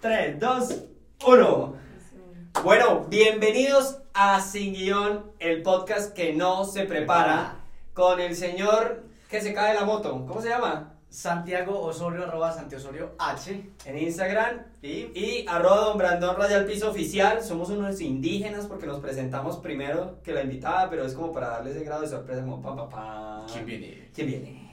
3, 2, 1. Bueno, bienvenidos a Sin Guión, el podcast que no se prepara con el señor que se cae de la moto. ¿Cómo se llama? Santiago Osorio, arroba Santiosorio H. En Instagram y, y arroba don Brandon Raya al piso oficial. Somos unos indígenas porque nos presentamos primero que la invitada, pero es como para darle ese grado de sorpresa, como pa, pa, pa. ¿Quién viene? ¿Quién viene?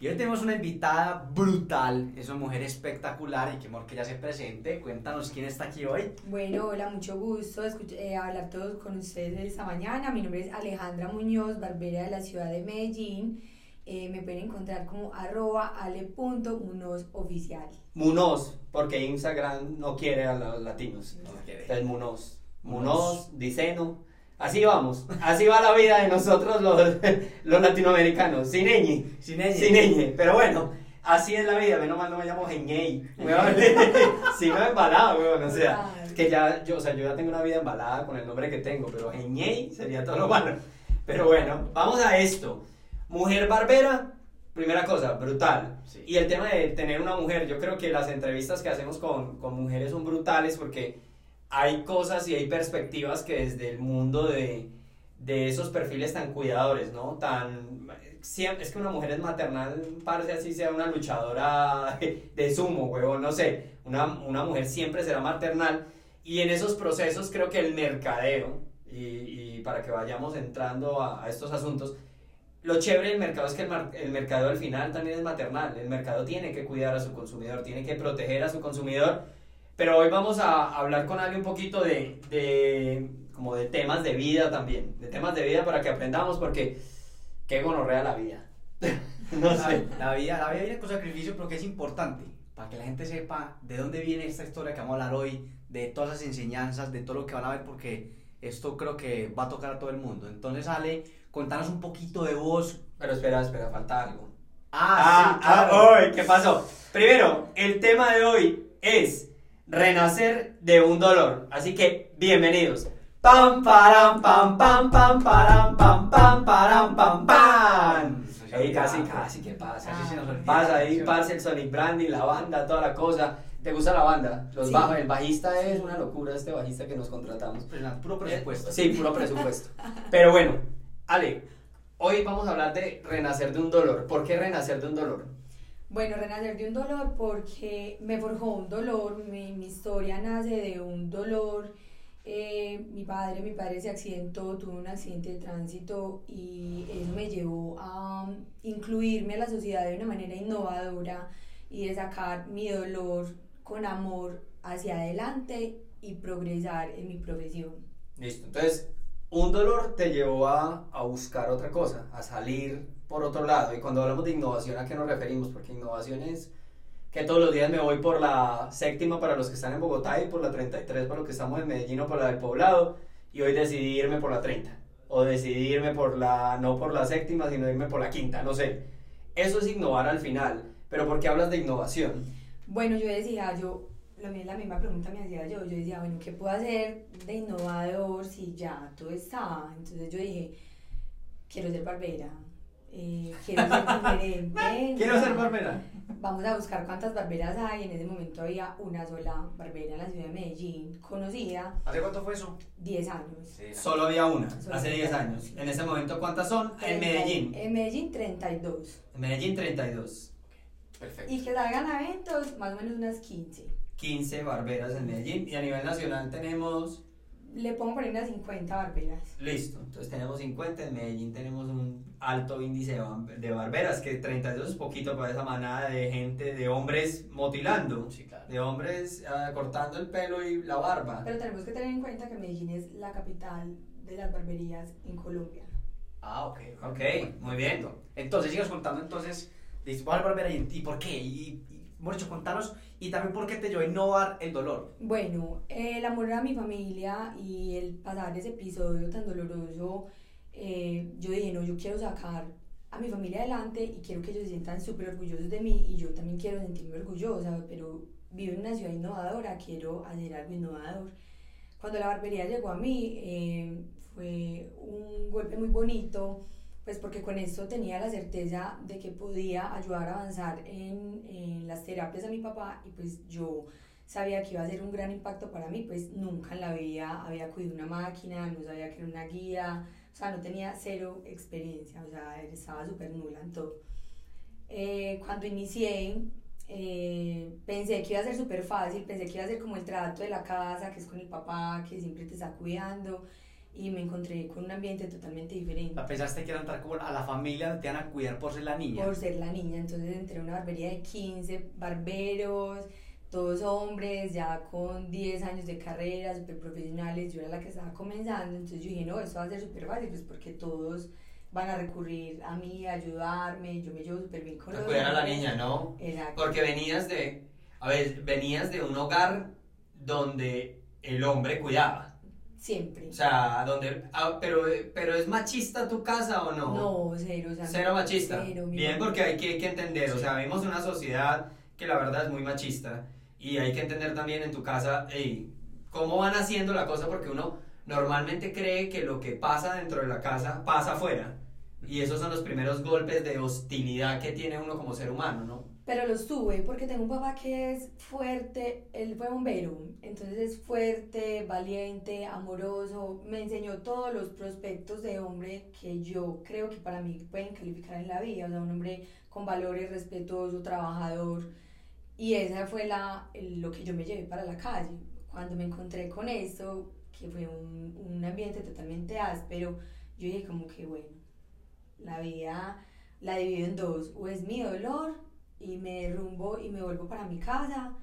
Y hoy tenemos una invitada brutal, es una mujer espectacular y que amor que ella se presente. Cuéntanos quién está aquí hoy. Bueno, hola, mucho gusto escuch- eh, hablar todos con ustedes esta mañana. Mi nombre es Alejandra Muñoz, barbera de la ciudad de Medellín. Eh, me pueden encontrar como arroba ale.munozoficial. Munoz, porque Instagram no quiere a los latinos. No quiere. Es Munoz. Munoz. Munoz, Diceno. Así vamos. Así va la vida de nosotros los, los latinoamericanos. Sin ñ. Sin ella. Sin ñ. Pero bueno, así es la vida. Menos mal no me llamo weón. Si no embalado, weón. O sea, que ya, yo, o sea, yo ya tengo una vida embalada con el nombre que tengo. Pero Geñey sería todo lo malo. Pero bueno, vamos a esto. Mujer barbera, primera cosa, brutal. Sí. Y el tema de tener una mujer, yo creo que las entrevistas que hacemos con, con mujeres son brutales porque hay cosas y hay perspectivas que desde el mundo de, de esos perfiles tan cuidadores, ¿no? Tan... Es que una mujer es maternal, parece así sea una luchadora de, sumo, huevón, no sé. Una, una mujer siempre será maternal. Y en esos procesos creo que el mercadeo, y, para que vayamos entrando a, a estos asuntos, lo chévere del mercado es que el, mar- el mercado al final también es maternal. El mercado tiene que cuidar a su consumidor, tiene que proteger a su consumidor. Pero hoy vamos a hablar con alguien un poquito de, de como de temas de vida también, de temas de vida para que aprendamos porque qué gonorrea la vida. no sé. La, la vida, la vida viene con sacrificio, pero que es importante para que la gente sepa de dónde viene esta historia que vamos a hablar hoy, de todas las enseñanzas, de todo lo que van a ver, porque esto creo que va a tocar a todo el mundo. Entonces, Ale, contanos un poquito de vos. Pero espera, espera, falta algo. Ah, Ah, ah, uy, ¿qué pasó? Primero, el tema de hoy es renacer de un dolor. Así que, bienvenidos. Pam, param, pam, pam, pam, param, pam, pam, param, pam, pam. Ey, casi, casi, ¿qué pasa? Casi se nos olvida Pasa la ahí, canción. parce, el Sonic Branding, la banda, toda la cosa. ¿Te gusta la banda? Los Sí. bajos, el bajista es Sí. una locura, este bajista que nos contratamos. Pues nada, puro presupuesto. Eh, Sí, puro presupuesto. Pero bueno, Ale, hoy vamos a hablar de renacer de un dolor. ¿Por qué renacer de un dolor? Bueno, renacer de un dolor porque me forjó un dolor, mi, mi historia nace de un dolor. Eh, mi padre, mi padre se accidentó, tuvo un accidente de tránsito y eso me llevó a um, incluirme a la sociedad de una manera innovadora y de sacar mi dolor con amor hacia adelante y progresar en mi profesión. Listo. Entonces, un dolor te llevó a, a buscar otra cosa, a salir por otro lado. Y cuando hablamos de innovación, ¿a qué nos referimos? Porque innovación es que todos los días me voy por la séptima para los que están en Bogotá y por la 33 para los que estamos en Medellín o por la del Poblado. Y hoy decidí irme por la 30. O decidí irme por la, no por la séptima, sino irme por la quinta, no sé. Eso es innovar al final. Pero ¿por qué hablas de innovación? Bueno, yo decía, yo, la misma pregunta me hacía yo, yo decía, bueno, ¿qué puedo hacer de innovador si ya todo está? Entonces yo dije, quiero ser barbera, eh, quiero ser diferente. Quiero ser barbera. Vamos a buscar cuántas barberas hay. En ese momento había una sola barbera en la ciudad de Medellín, conocida, ¿Hace cuánto fue eso? 10 años. Solo había una, Solo hace había 10 una, años. sí. En ese momento, ¿cuántas son? En Treinta- Medellín. En Medellín, 32. En Medellín 32. Perfecto. Y que salgan a eventos, más o menos unas 15. 15 barberas en Medellín. Y a nivel nacional tenemos. Le pongo por ahí unas 50 barberas. Listo. Entonces tenemos 50. En Medellín tenemos un alto índice de, bar- de barberas. Que 32 es poquito para esa manada de gente, de hombres motilando. Sí, claro. De hombres ah, cortando el pelo y la barba. Pero tenemos que tener en cuenta que Medellín es la capital de las barberías en Colombia. Ah, ok. Ok, muy bien. Entonces, sigas contando entonces, dices, voy a volver ahí, ¿y por qué? Y, y Morcho, contanos, y también por qué te llevó a innovar el dolor. Bueno, el amor a mi familia y el pasar ese episodio tan doloroso, eh, yo dije, no, yo quiero sacar a mi familia adelante y quiero que ellos se sientan súper orgullosos de mí y yo también quiero sentirme orgullosa, pero vivo en una ciudad innovadora, quiero hacer algo innovador. Cuando la barbería llegó a mí, eh, fue un golpe muy bonito pues porque con esto tenía la certeza de que podía ayudar a avanzar en, en las terapias de mi papá y pues yo sabía que iba a ser un gran impacto para mí, pues nunca en la vida había cuidado una máquina, no sabía que era una guía, sea, no tenía cero experiencia, o sea, estaba súper nula en todo. Eh, cuando inicié, eh, pensé que iba a ser súper fácil, pensé que iba a ser como el trato de la casa, que es con el papá, que siempre te está cuidando, y me encontré con un ambiente totalmente diferente. ¿Pensaste que era entrar como a la familia, te iban a cuidar por ser la niña? Por ser la niña, entonces entré a una barbería de 15 barberos, todos hombres, ya con 10 años de carrera, súper profesionales, yo era la que estaba comenzando, entonces yo dije, no, esto va a ser súper fácil, pues porque todos van a recurrir a mí, a ayudarme, yo me llevo súper bien con cuidar a la niña, ¿no? Exacto. Porque venías de, a ver, venías de un hogar donde el hombre cuidaba. Siempre. O sea, donde, ah, pero, pero ¿es machista tu casa o no? No, cero, o sea, Cero machista. cero, Bien, porque hay que, hay que entender, o sea, en una sociedad que la verdad es muy machista y hay que entender también en tu casa, ey, cómo van haciendo la cosa porque uno normalmente cree que lo que pasa dentro de la casa pasa afuera y esos son los primeros golpes de hostilidad que tiene uno como ser humano, ¿no? Pero los tuve porque tengo un papá que es fuerte, él fue bombero, entonces es fuerte, valiente, amoroso, me enseñó todos los prospectos de hombre que yo creo que para mí pueden calificar en la vida, o sea, un hombre con valores, respetuoso, trabajador, y esa fue la, lo que yo me llevé para la calle. Cuando me encontré con esto, que fue un, un ambiente totalmente áspero, yo dije como que bueno, la vida la divido en dos, o es mi dolor y me derrumbo y me vuelvo para mi casa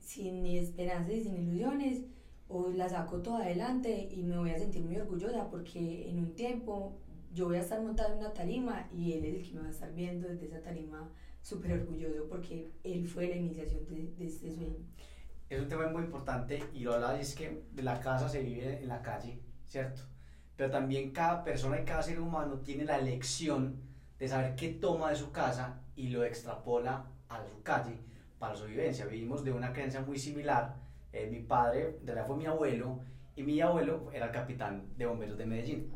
sin ni esperanzas y sin ilusiones, o la saco toda adelante y me voy a sentir muy orgullosa porque en un tiempo yo voy a estar montada en una tarima y él es el que me va a estar viendo desde esa tarima súper orgulloso porque él fue la iniciación de, de este sueño. Es un tema muy importante y lo hablaba es que de la casa se vive en la calle, ¿cierto? Pero también cada persona y cada ser humano tiene la elección de saber qué toma de su casa y lo extrapola a su calle para su vivencia. Vivimos de una creencia muy similar. Eh, mi padre, de la fue mi abuelo, y mi abuelo era el capitán de bomberos de Medellín.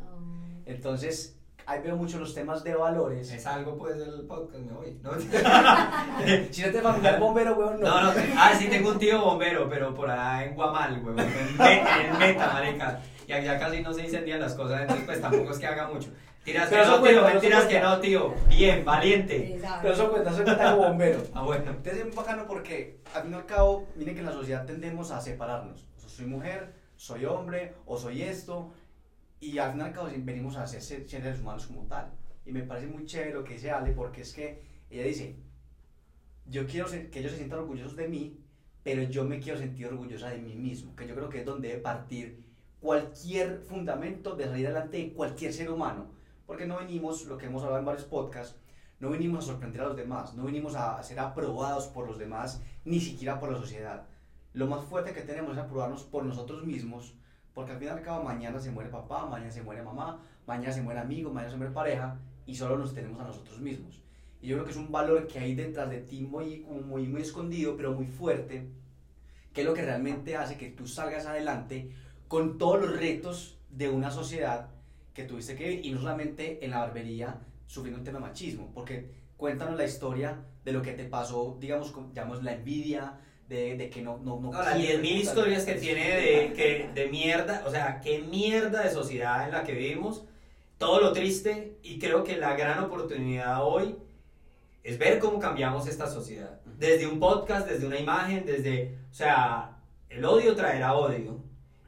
Entonces, ahí veo mucho los temas de valores. Es algo pues del podcast, me voy. No, Si no te familiar bombero, weón, no. no, no, ah, sí tengo un tío bombero, pero por allá en Guamal, huevón, en, Me- en Meta, marica. Y allá casi no se incendian las cosas, entonces pues tampoco es que haga mucho. Tiras que Pero eso no, tío, cuenta, eso mentiras que no, tío. Bien, valiente. Exacto. Pero eso cuenta, eso cuenta como bombero. Ah, bueno. Entonces es muy bacano porque al fin y al cabo, miren que en la sociedad tendemos a separarnos. O sea, soy mujer, soy hombre, o soy esto. Y al fin y al cabo venimos a ser ser- seres humanos como tal. Y me parece muy chévere lo que dice Ale porque es que ella dice, yo quiero que ellos se sientan orgullosos de mí, pero yo me quiero sentir orgullosa de mí mismo. Que yo creo que es donde debe partir cualquier fundamento de salir adelante de cualquier ser humano. Porque no venimos, lo que hemos hablado en varios podcasts, no venimos a sorprender a los demás, no venimos a ser aprobados por los demás, ni siquiera por la sociedad. Lo más fuerte que tenemos es aprobarnos por nosotros mismos, porque al fin y al cabo mañana se muere papá, mañana se muere mamá, mañana se muere amigo, mañana se muere pareja, y solo nos tenemos a nosotros mismos. Y yo creo que es un valor que hay detrás de ti muy, muy, muy escondido, pero muy fuerte, que es lo que realmente hace que tú salgas adelante con todos los retos de una sociedad que tuviste que vivir, y no solamente en la barbería, sufriendo un tema de machismo, porque cuéntanos la historia de lo que te pasó, digamos, llamamos la envidia, de, de que no... No, no No, las quieres 10.000 estar- historias que tiene de, que, de mierda, o sea, qué mierda de sociedad en la que vivimos, todo lo triste y creo que la gran oportunidad hoy es ver cómo cambiamos esta sociedad. Desde un podcast, desde una imagen, desde, o sea, el odio traerá odio.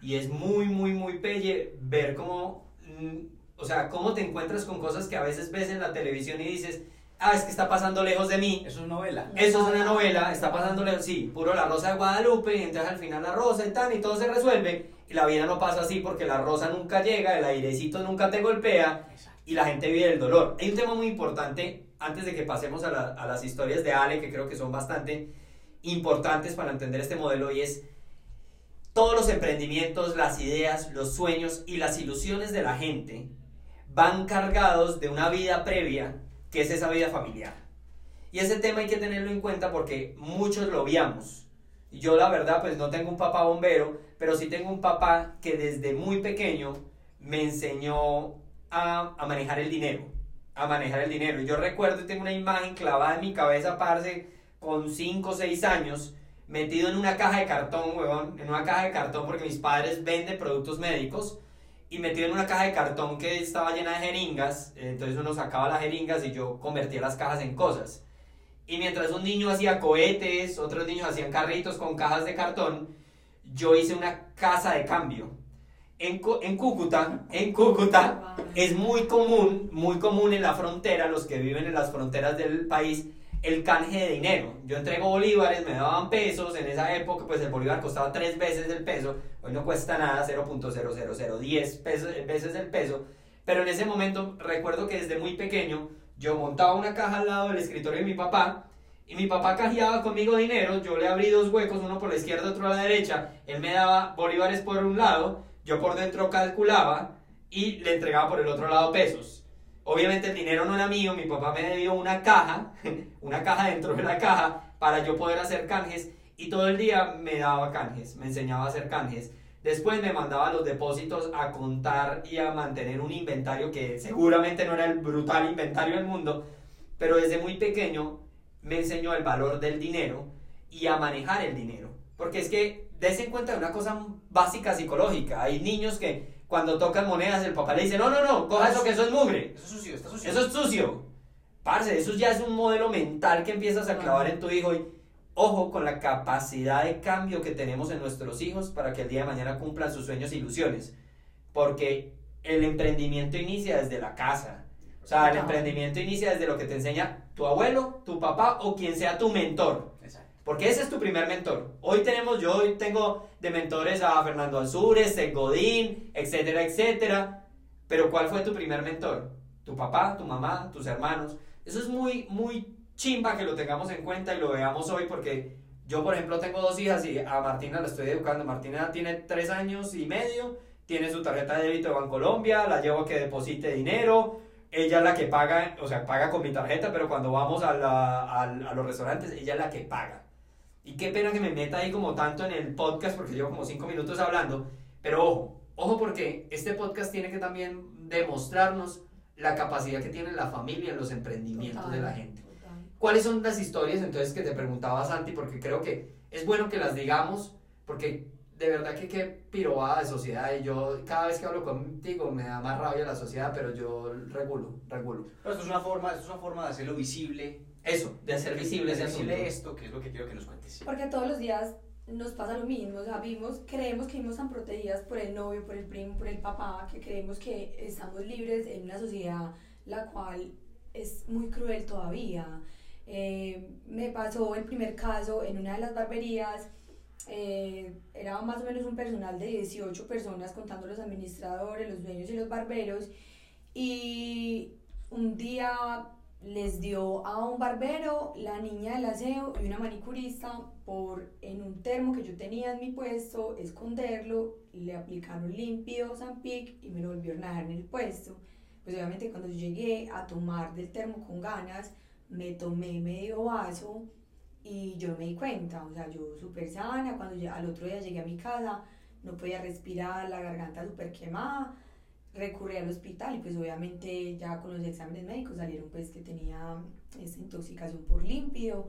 Y es muy, muy, muy pelle ver cómo, mm, o sea, cómo te encuentras con cosas que a veces ves en la televisión y dices, ah, es que está pasando lejos de mí. Eso es novela. Eso es una novela, está pasándole, sí, puro la rosa de Guadalupe, y entonces al final la rosa y tal, y todo se resuelve, y la vida no pasa así porque la rosa nunca llega, el airecito nunca te golpea, y la gente vive el dolor. Hay un tema muy importante, antes de que pasemos a, la- a las historias de Ale, que creo que son bastante importantes para entender este modelo, y es todos los emprendimientos, las ideas, los sueños y las ilusiones de la gente van cargados de una vida previa, que es esa vida familiar. Y ese tema hay que tenerlo en cuenta porque muchos lo obviamos. Yo la verdad pues no tengo un papá bombero, pero sí tengo un papá que desde muy pequeño me enseñó a, manejar el dinero. A manejar el dinero. Y yo recuerdo, tengo una imagen clavada en mi cabeza, parce, con 5 o 6 años, metido en una caja de cartón, weón, en una caja de cartón porque mis padres venden productos médicos y metido en una caja de cartón que estaba llena de jeringas, entonces uno sacaba las jeringas y yo convertía las cajas en cosas. Y mientras un niño hacía cohetes, otros niños hacían carritos con cajas de cartón, yo hice una casa de cambio. En, en Cúcuta, en Cúcuta es muy común, muy común en la frontera, los que viven en las fronteras del país, el canje de dinero. Yo entrego bolívares, me daban pesos, en esa época pues el bolívar costaba tres veces el peso, hoy no cuesta nada, 0.00010 veces el peso, pero en ese momento recuerdo que desde muy pequeño yo montaba una caja al lado del escritorio de mi papá y mi papá cajeaba conmigo dinero, yo le abrí dos huecos, uno por la izquierda, otro a la derecha, él me daba bolívares por un lado, yo por dentro calculaba y le entregaba por el otro lado pesos. Obviamente el dinero no era mío, mi papá me dio una caja, una caja dentro de la caja para yo poder hacer canjes y todo el día me daba canjes, me enseñaba a hacer canjes. Después me mandaba los depósitos a contar y a mantener un inventario que seguramente no era el brutal inventario del mundo, pero desde muy pequeño me enseñó el valor del dinero y a manejar el dinero. Porque es que des en cuenta de una cosa básica psicológica. Hay niños que cuando tocan monedas, el papá le dice, no, no, no, coja eso que eso es mugre. Eso es sucio, está sucio. Eso es sucio. Parce, eso ya es un modelo mental que empiezas a clavar en tu hijo y ojo con la capacidad de cambio que tenemos en nuestros hijos para que el día de mañana cumplan sus sueños e ilusiones. Porque el emprendimiento inicia desde la casa. O sea, el emprendimiento inicia desde lo que te enseña tu abuelo, tu papá o quien sea tu mentor. Porque ese es tu primer mentor. Hoy tenemos, yo hoy tengo de mentores a Fernando Ansures, Godín, etcétera, etcétera. Pero ¿cuál fue tu primer mentor? Tu papá, tu mamá, tus hermanos. Eso es muy, muy chimba que lo tengamos en cuenta y lo veamos hoy porque yo, por ejemplo, tengo dos hijas y a Martina la estoy educando. Martina tiene tres años y medio, tiene su tarjeta de débito de Bancolombia, la llevo a que deposite dinero. Ella es la que paga, o sea, paga con mi tarjeta, pero cuando vamos a, la, a los restaurantes, ella es la que paga. Y qué pena que me meta ahí como tanto en el podcast porque llevo como cinco minutos hablando. Pero ojo, ojo porque este podcast tiene que también demostrarnos la capacidad que tiene la familia en los emprendimientos de la gente. ¿Cuáles son las historias entonces que te preguntaba Santi? Porque creo que es bueno que las digamos porque de verdad que qué pirobada de sociedad y yo cada vez que hablo contigo me da más rabia la sociedad, pero yo regulo, regulo. Pero esto es una forma, esto es una forma de hacerlo visible eso, de hacer visible ese visible esto, que es lo que quiero que nos cuentes. Porque todos los días nos pasa lo mismo, o sea, vimos, creemos que vivimos tan protegidas por el novio, por el primo, por el papá, que creemos que estamos libres en una sociedad la cual es muy cruel todavía. Eh, me pasó el primer caso en una de las barberías, eh, era más o menos un personal de 18 personas contando los administradores, los dueños y los barberos, y un día les dio a un barbero, la niña del aseo y una manicurista por en un termo que yo tenía en mi puesto, esconderlo, le aplicaron limpio Zampic y me lo volvieron a dejar en el puesto. Pues obviamente cuando yo llegué a tomar del termo con ganas, me tomé medio vaso y yo me di cuenta, o sea, yo súper sana, cuando ya, al otro día llegué a mi casa, no podía respirar, la garganta súper quemada, recurrí al hospital y pues obviamente ya con los exámenes médicos salieron pues que tenía esta intoxicación por límpido,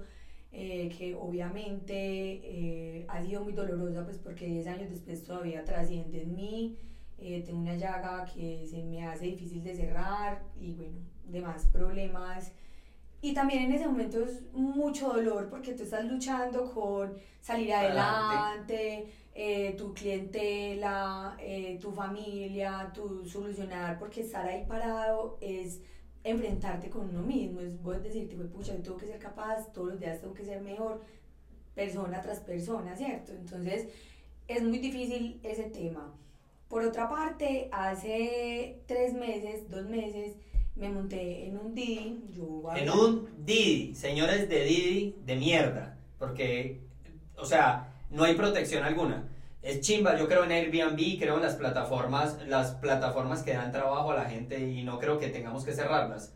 eh, que obviamente eh, ha sido muy dolorosa pues porque 10 años después todavía trasciende en mí, eh, tengo una llaga que se me hace difícil de cerrar y bueno, demás problemas. Y también en ese momento es mucho dolor porque tú estás luchando con salir adelante eh, tu clientela, eh, tu familia, tu solucionar, porque estar ahí parado es enfrentarte con uno mismo, es vos decirte, pucha, yo tengo que ser capaz, todos los días tengo que ser mejor, persona tras persona, ¿cierto? Entonces, es muy difícil ese tema. Por otra parte, hace tres meses, dos meses, me monté en un Didi. Yo en un Didi, señores de Didi de mierda, porque, o sea, no hay protección alguna. Es chimba, yo creo en Airbnb, creo en las plataformas, las plataformas que dan trabajo a la gente y no creo que tengamos que cerrarlas.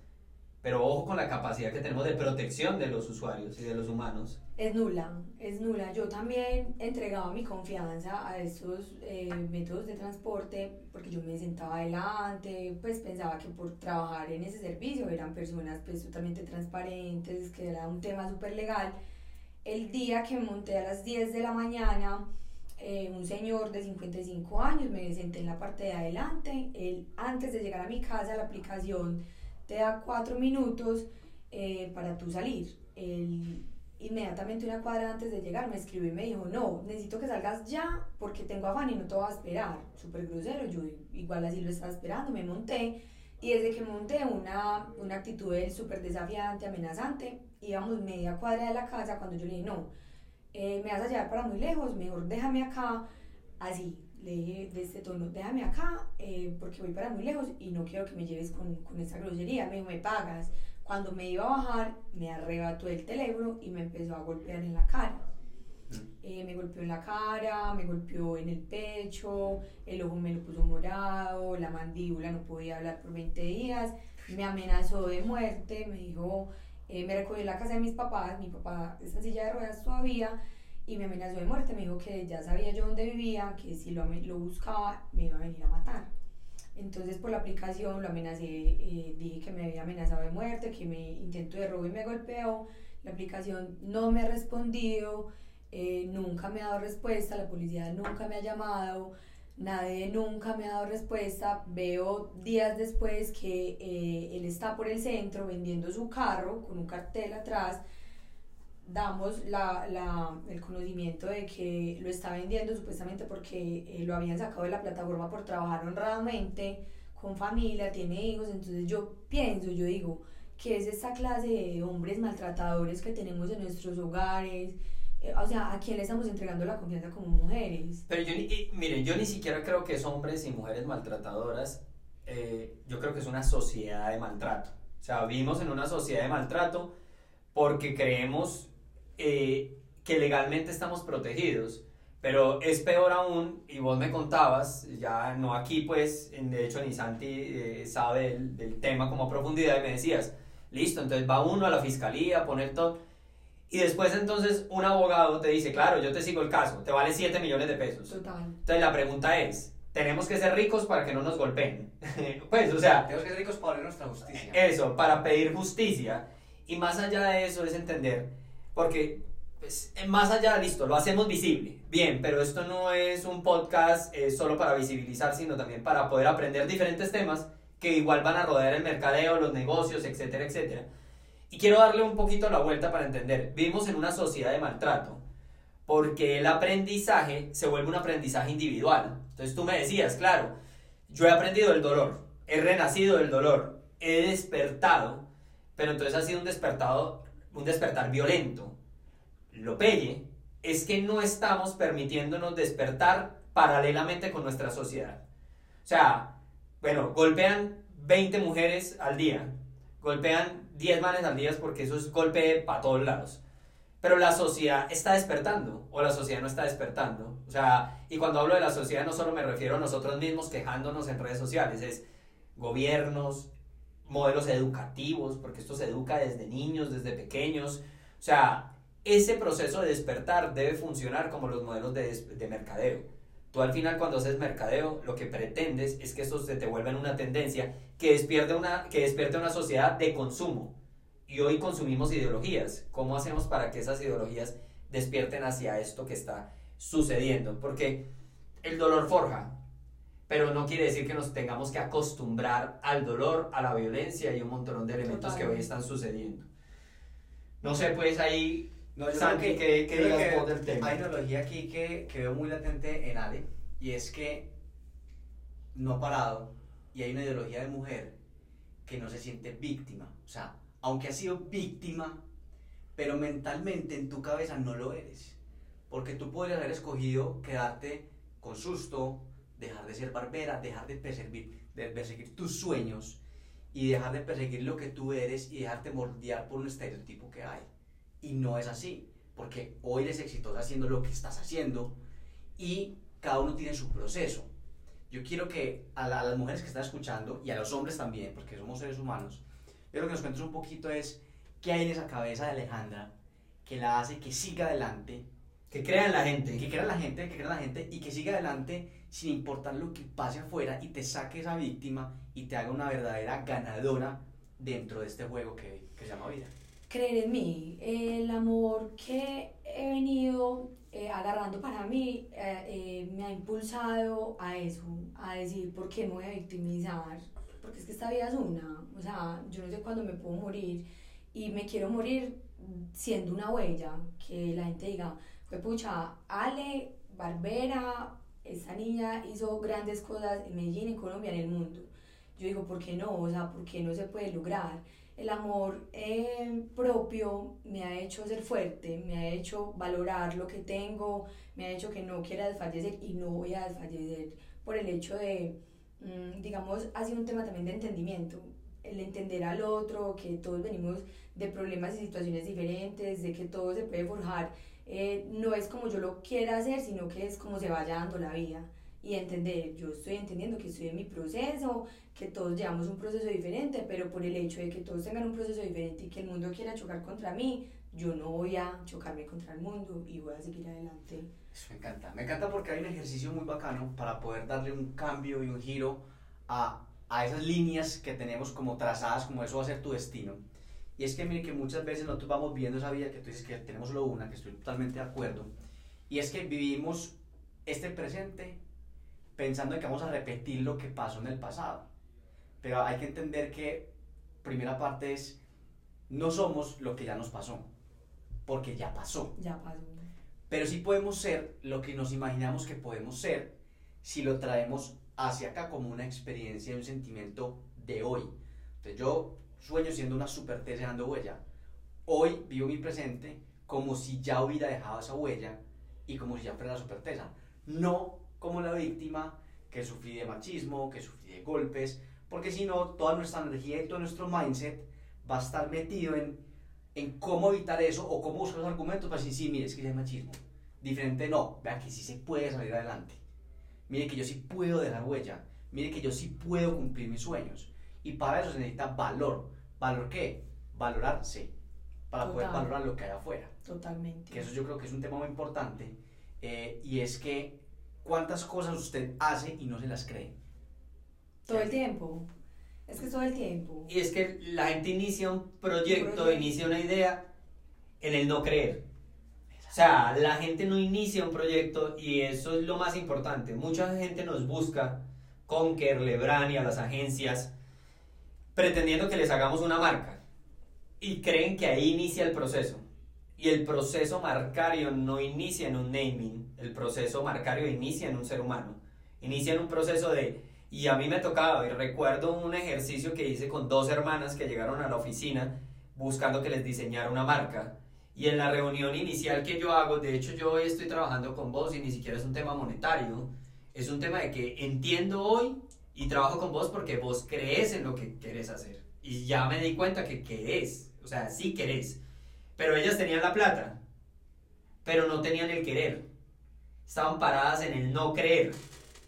pero ojo con la capacidad que tenemos de protección de los usuarios y de los humanos. Es nula, es nula. Yo también entregaba mi confianza a estos eh, métodos de transporte porque yo me sentaba adelante, pues pensaba que por trabajar en ese servicio eran personas pues totalmente transparentes, que era un tema súper legal. El día que monté a las 10 de la mañana, eh, un señor de 55 años, me senté en la parte de adelante, él antes de llegar a mi casa la aplicación te da cuatro minutos eh, para tú salir. Él, inmediatamente una cuadra antes de llegar me escribió y me dijo, no, necesito que salgas ya porque tengo afán y no te voy a esperar. Súper grosero, yo igual así lo estaba esperando, me monté y desde que monté una, una actitud súper desafiante, amenazante, íbamos media cuadra de la casa cuando yo le dije, no, eh, me vas a llevar para muy lejos, mejor déjame acá, así, le dije de este tono, déjame acá eh, porque voy para muy lejos y no quiero que me lleves con, con esa grosería. Me dijo, me pagas. Cuando me iba a bajar, me arrebató el teléfono y me empezó a golpear en la cara. Eh, me golpeó en la cara, me golpeó en el pecho, el ojo me lo puso morado, la mandíbula no podía hablar por 20 días, me amenazó de muerte, me dijo, eh, me recogió en la casa de mis papás, mi papá está en silla de ruedas todavía, y me amenazó de muerte, me dijo que ya sabía yo dónde vivía, que si lo, lo buscaba me iba a venir a matar. Entonces por la aplicación lo amenacé, eh, dije que me había amenazado de muerte, que me intentó de robo y me golpeó. La aplicación no me ha respondido, eh, nunca me ha dado respuesta, la policía nunca me ha llamado, nadie nunca me ha dado respuesta. Veo días después que eh, él está por el centro vendiendo su carro con un cartel atrás damos la, la, el conocimiento de que lo está vendiendo supuestamente porque eh, lo habían sacado de la plataforma por trabajar honradamente, con familia, tiene hijos, entonces yo pienso, yo digo, ¿qué es esta clase de hombres maltratadores que tenemos en nuestros hogares? Eh, o sea, ¿a quién le estamos entregando la confianza como mujeres? Pero yo, miren, yo ni siquiera creo que es hombres y mujeres maltratadoras, eh, yo creo que es una sociedad de maltrato. O sea, vivimos en una sociedad de maltrato porque creemos eh, que legalmente estamos protegidos. Pero es peor aún, y vos me contabas, ya no aquí pues, de hecho ni Santi eh, sabe del, tema como a profundidad y me decías, listo, entonces va uno a la fiscalía, pone todo, y después entonces un abogado te dice, claro, yo te sigo el caso, te vale 7 millones de pesos. Total. Entonces la pregunta es, tenemos que ser ricos para que no nos golpeen. pues, o sea... Tenemos que ser ricos para nuestra justicia. Eso, para pedir justicia. Y más allá de eso es entender porque pues, más allá, listo, lo hacemos visible, bien, pero esto no es un podcast eh, solo para visibilizar, sino también para poder aprender diferentes temas que igual van a rodear el mercadeo, los negocios, etcétera, etcétera. Y quiero darle un poquito la vuelta para entender, vivimos en una sociedad de maltrato, porque el aprendizaje se vuelve un aprendizaje individual. Entonces tú me decías, claro, yo he aprendido el dolor, he renacido del dolor, he despertado, pero entonces ha sido un despertado un despertar violento. Lo pelle es que no estamos permitiéndonos despertar paralelamente con nuestra sociedad. O sea, bueno, golpean 20 mujeres al día, golpean 10 manes al día porque eso es golpe para todos lados. Pero la sociedad está despertando o la sociedad no está despertando. O sea, y cuando hablo de la sociedad no solo me refiero a nosotros mismos quejándonos en redes sociales, es gobiernos, modelos educativos, porque esto se educa desde niños, desde pequeños. O sea, ese proceso de despertar debe funcionar como los modelos de, de mercadeo. Tú al final cuando haces mercadeo, lo que pretendes es que esto se te vuelva en una tendencia que despierte una, que despierte una sociedad de consumo. Y hoy consumimos ideologías. ¿Cómo hacemos para que esas ideologías despierten hacia esto que está sucediendo? Porque el dolor forja, pero no quiere decir que nos tengamos que acostumbrar al dolor, a la violencia y un montón de elementos que hoy están sucediendo. No sé, pues ahí, no, Santi, ¿qué, qué digas vos del tema? Hay una analogía aquí que, que veo muy latente en Ale, y es que no ha parado, y hay una ideología de mujer que no se siente víctima. O sea, aunque ha sido víctima, pero mentalmente en tu cabeza no lo eres. Porque tú podrías haber escogido quedarte con susto, dejar de ser barbera, dejar de perseguir, de perseguir tus sueños y dejar de perseguir lo que tú eres y dejarte moldear por un estereotipo que hay. Y no es así, porque hoy eres exitosa haciendo lo que estás haciendo y cada uno tiene su proceso. Yo quiero que a, las mujeres que están escuchando y a los hombres también, porque somos seres humanos, quiero que nos cuentes un poquito es qué hay en esa cabeza de Alejandra que la hace que siga adelante, Que crean la gente. que crea la gente, que crea la gente y que siga adelante sin importar lo que pase afuera y te saque esa víctima y te haga una verdadera ganadora dentro de este juego que, que se llama vida. Creer en mí, el amor que he venido eh, agarrando para mí eh, eh, me ha impulsado a eso, a decir, ¿por qué me voy a victimizar? Porque es que esta vida es una, o sea, yo no sé cuándo me puedo morir y me quiero morir siendo una huella, que la gente diga, pues pucha, Ale, Barbera, esta niña hizo grandes cosas en Medellín, en Colombia, en el mundo. Yo digo, ¿por qué no? O sea, ¿por qué no se puede lograr? El amor eh, propio me ha hecho ser fuerte, me ha hecho valorar lo que tengo, me ha hecho que no quiera desfallecer y no voy a desfallecer por el hecho de, mm, digamos, ha sido un tema también de entendimiento, el entender al otro, que todos venimos de problemas y situaciones diferentes, de que todo se puede forjar, eh, no es como yo lo quiera hacer, sino que es como se vaya dando la vida y entender, yo estoy entendiendo que estoy en mi proceso, que todos llevamos un proceso diferente, pero por el hecho de que todos tengan un proceso diferente y que el mundo quiera chocar contra mí, yo no voy a chocarme contra el mundo y voy a seguir adelante. Eso me encanta. Me encanta porque hay un ejercicio muy bacano para poder darle un cambio y un giro a, a esas líneas que tenemos como trazadas, como eso va a ser tu destino. Y es que mire que muchas veces nosotros vamos viendo esa vida que tú dices que tenemos solo una, que estoy totalmente de acuerdo. Y es que vivimos este presente pensando en que vamos a repetir lo que pasó en el pasado. Pero hay que entender que primera parte es no somos lo que ya nos pasó, porque ya pasó. Ya pasó. Pero sí podemos ser lo que nos imaginamos que podemos ser si lo traemos hacia acá como una experiencia y un sentimiento de hoy. Entonces yo sueño siendo una super dejando huella. Hoy vivo mi presente como si ya hubiera dejado esa huella y como si ya fuera la super tesa. No como la víctima que sufrí de machismo, que sufrí de golpes, porque si no, toda nuestra energía y todo nuestro mindset va a estar metido en, en cómo evitar eso o cómo buscar los argumentos para decir, sí, mire, es que ya es machismo. Diferente no, vea que sí se puede salir adelante. Mire que yo sí puedo dejar huella. Mire que yo sí puedo cumplir mis sueños. Y para eso se necesita valor. ¿Valor qué? Valorarse. Para poder valorar lo que hay afuera. Totalmente. Que eso yo creo que es un tema muy importante. eh, y es que cuántas cosas usted hace y no se las cree. Todo el tiempo. Es que todo el tiempo. Y es que la gente inicia un proyecto, Un proyecto. inicia una idea en el no creer. O sea, la gente no inicia un proyecto y eso es lo más importante. Mucha gente nos busca, Conker, Lebran y a las agencias, pretendiendo que les hagamos una marca. Y creen que ahí inicia el proceso. Y el proceso marcario no inicia en un naming, el proceso marcario inicia en un ser humano. Inicia en un proceso de... Y a mí me tocaba, y recuerdo un ejercicio que hice con dos hermanas que llegaron a la oficina buscando que les diseñara una marca. Y en la reunión inicial que yo hago, de hecho yo hoy estoy trabajando con vos y ni siquiera es un tema monetario, es un tema de que entiendo hoy y trabajo con vos porque vos crees en lo que querés hacer. Y ya me di cuenta que querés, o sea, sí querés. Pero ellas tenían la plata, pero no tenían el querer. Estaban paradas en el no creer.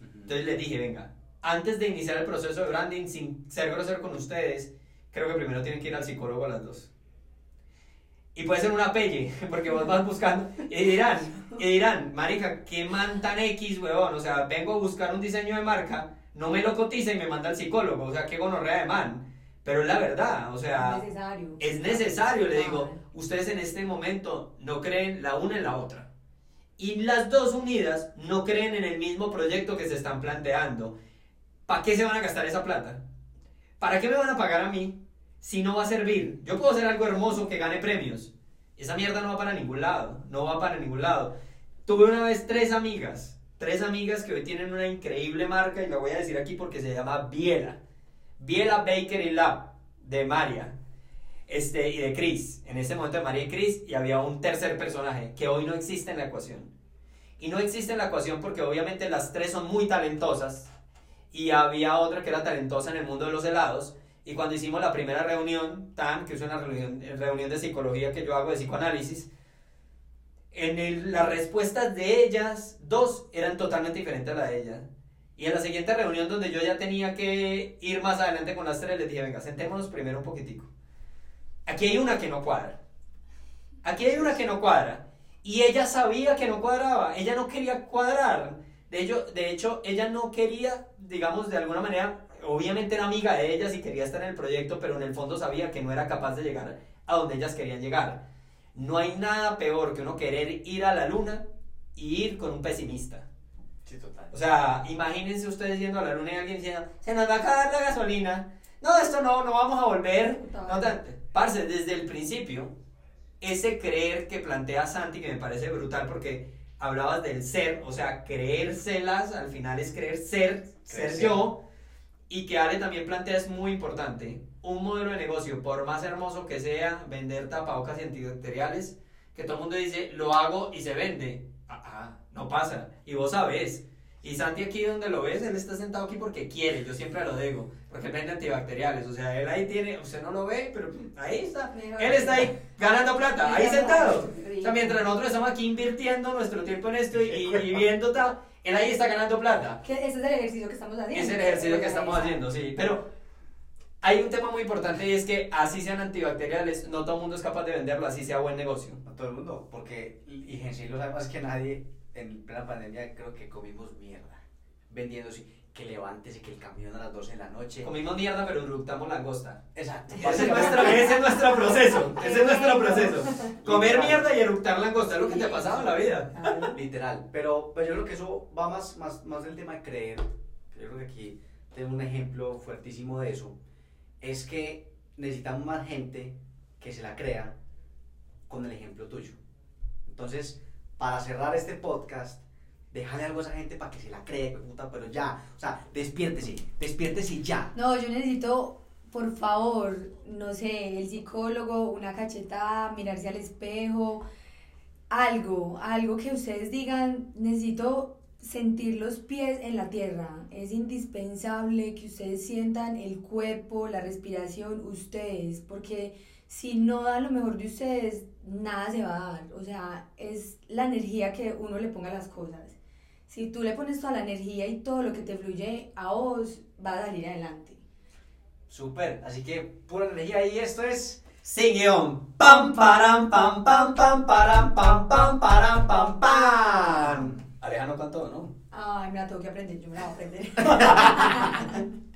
Entonces les dije, venga, antes de iniciar el proceso de branding, sin ser grosero con ustedes, creo que primero tienen que ir al psicólogo las dos. Y puede ser una pelle, porque vos vas buscando y dirán, y dirán, marica, qué man tan X, huevón, o sea, vengo a buscar un diseño de marca, no me lo cotiza y me manda al psicólogo, o sea, qué gonorrea de man. Pero es la verdad, o sea, es necesario. es necesario, le digo, Total. ustedes en este momento no creen la una en la otra. Y las dos unidas no creen en el mismo proyecto que se están planteando. ¿Para qué se van a gastar esa plata? ¿Para qué me van a pagar a mí si no va a servir? Yo puedo hacer algo hermoso que gane premios. Esa mierda no va para ningún lado, no va para ningún lado. Tuve una vez tres amigas, tres amigas que hoy tienen una increíble marca y la voy a decir aquí porque se llama Biela. Biela Bakery Lab de María este, y de Chris. En ese momento de María y Chris y había un tercer personaje que hoy no existe en la ecuación. Y no existe en la ecuación porque obviamente las tres son muy talentosas y había otra que era talentosa en el mundo de los helados. Y cuando hicimos la primera reunión, tan, que es una reunión, reunión de psicología que yo hago de psicoanálisis, en el- las respuestas de ellas, dos, eran totalmente diferentes a la de ella. Y en la siguiente reunión donde yo ya tenía que ir más adelante con las tres, les dije, venga, sentémonos primero un poquitico. aquí hay una que no cuadra. Aquí hay una que no cuadra. Y ella sabía que no cuadraba, ella no quería cuadrar. De hecho, de hecho, ella no quería, digamos, de alguna manera, obviamente era amiga de ellas y quería estar en el proyecto, pero en el fondo sabía que no era capaz de llegar a donde ellas querían llegar. No hay nada peor que uno querer ir a la luna y ir con un pesimista. Sí, total. O sea, imagínense ustedes yendo a la luna y alguien diciendo, se nos va a acabar la gasolina. No, esto no, no vamos a volver. No, parce, desde el principio, ese creer que plantea Santi, que me parece brutal porque hablabas del ser, o sea, creérselas, al final es creer ser, ser yo, y que Ale también plantea es muy importante. Un modelo de negocio, por más hermoso que sea, vender tapabocas y antibacteriales, que todo el mundo dice, lo hago y se vende. Ah, ah, no pasa. Y vos sabés. Y Santi aquí donde lo ves, él está sentado aquí porque quiere, yo siempre lo digo, porque él vende antibacteriales, o sea, él ahí tiene, usted no lo ve, pero ahí está, él está ahí ganando plata, ahí sentado. O sea, mientras nosotros estamos aquí invirtiendo nuestro tiempo en esto y, y- y viendo tal, él ahí está ganando plata. Ese es el ejercicio que estamos haciendo. Es el ejercicio que estamos haciendo, sí. Pero hay un tema muy importante y es que así sean antibacteriales, no todo el mundo es capaz de venderlo, así sea buen negocio. A todo el mundo, porque, y Gensi lo sabe más que nadie, en plena pandemia creo que comimos mierda, vendiéndose, que levántese, que el camión a las 12 de la noche. Comimos mierda, pero eructamos langosta. Exacto. Ese es nuestro, ese es nuestro proceso. Ese es nuestro proceso. Comer mierda y eructar langosta es lo que te ha pasado en la vida. Literal. Pero, pero yo creo que eso va más, más, más del tema de creer. Yo creo que aquí tengo un ejemplo fuertísimo de eso. Es que necesitamos más gente que se la crea con el ejemplo tuyo. Entonces, para cerrar este podcast, déjale algo a esa gente para que se la cree, puta, pero ya. O sea, despiértese, despiértese ya. No, yo necesito, por favor, no sé, el psicólogo, una cachetada, mirarse al espejo, algo, algo que ustedes digan, necesito sentir los pies en la tierra. Es indispensable que ustedes sientan el cuerpo, la respiración, ustedes, porque si no dan lo mejor de ustedes, nada se va a dar. O sea, es la energía que uno le ponga a las cosas. Si tú le pones toda la energía y todo lo que te fluye a vos, va a salir adelante. Súper. Así que pura energía y esto es. Sin guion. Pam, param, pam, pam, pam, param, pam, pam, param, pam, pam. Alejandro cantó, ¿no? Ay, me la tengo que aprender, yo me la voy a aprender.